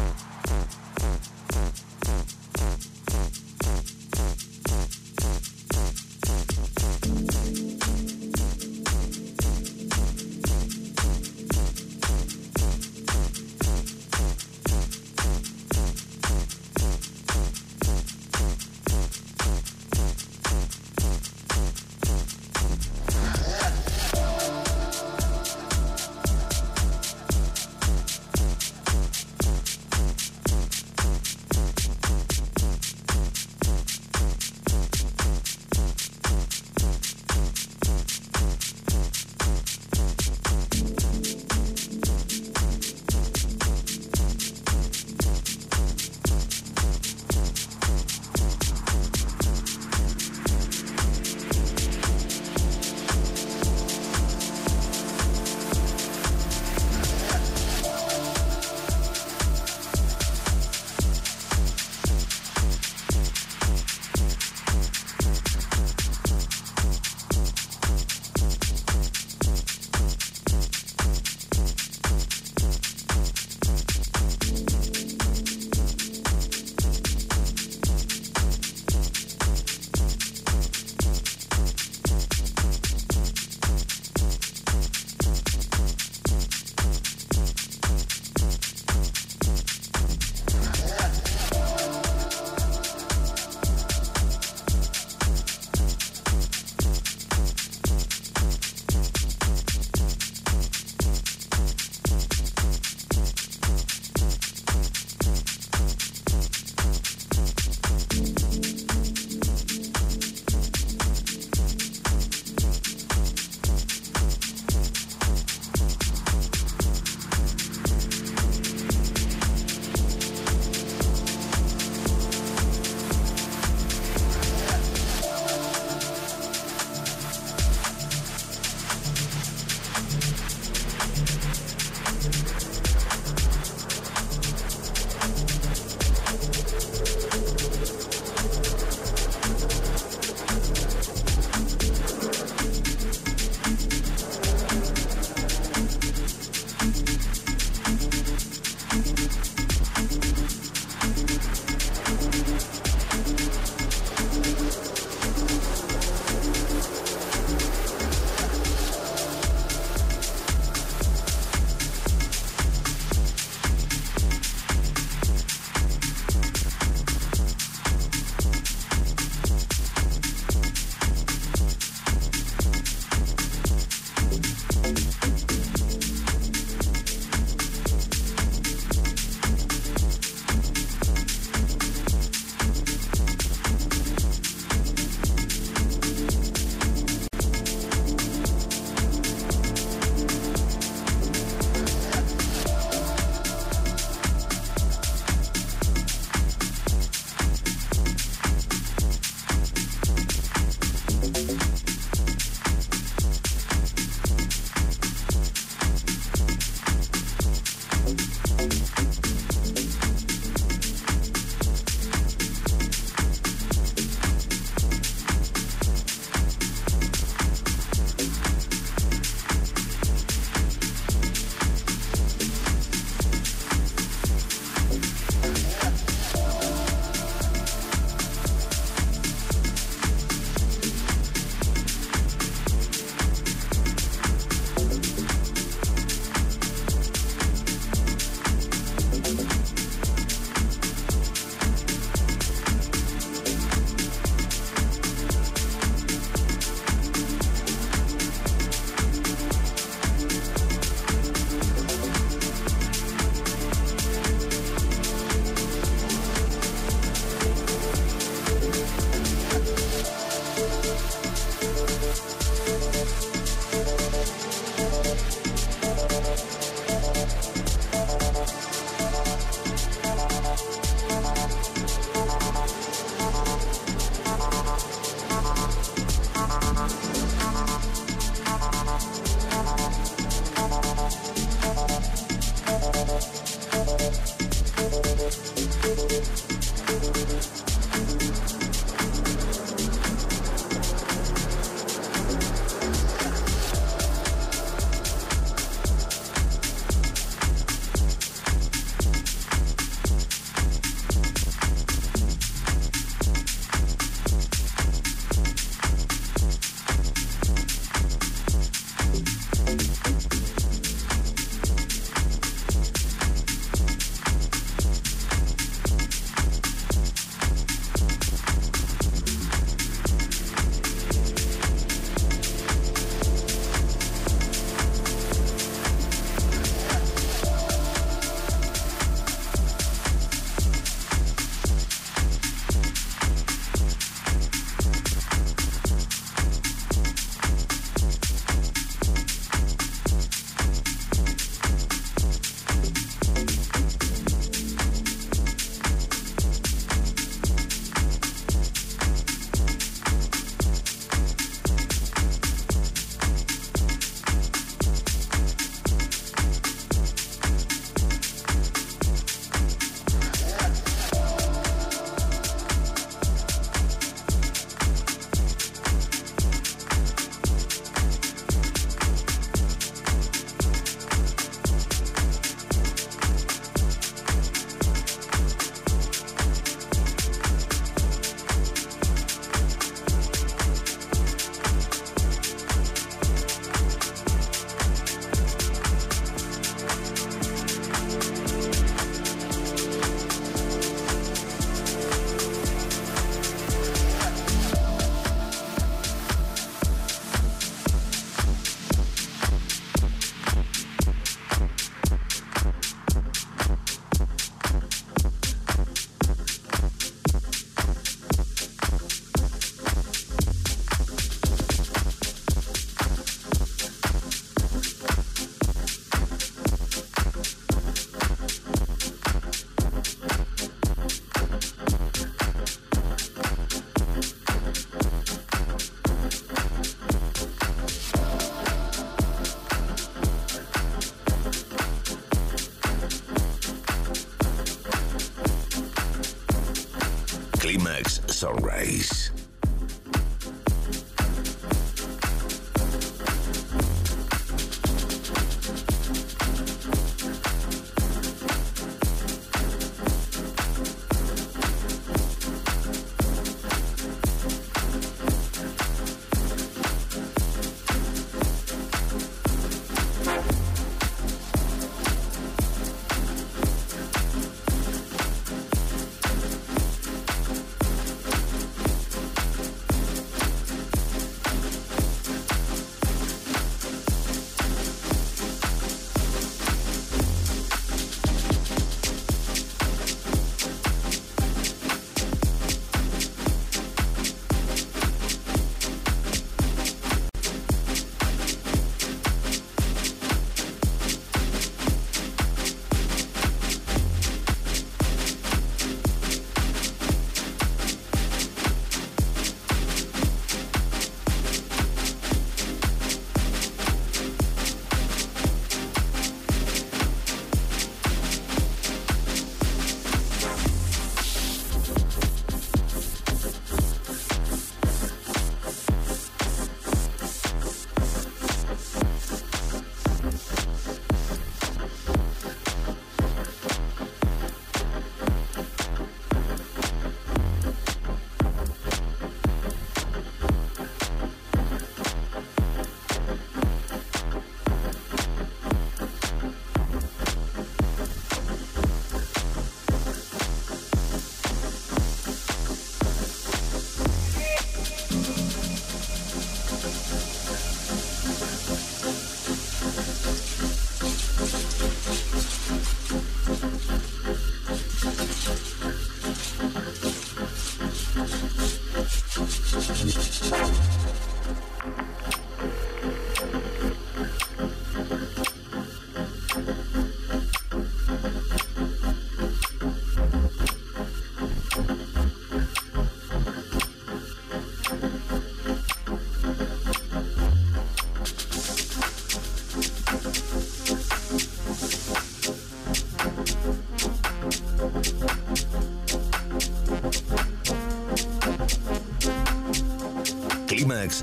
Bye.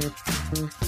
Thank you.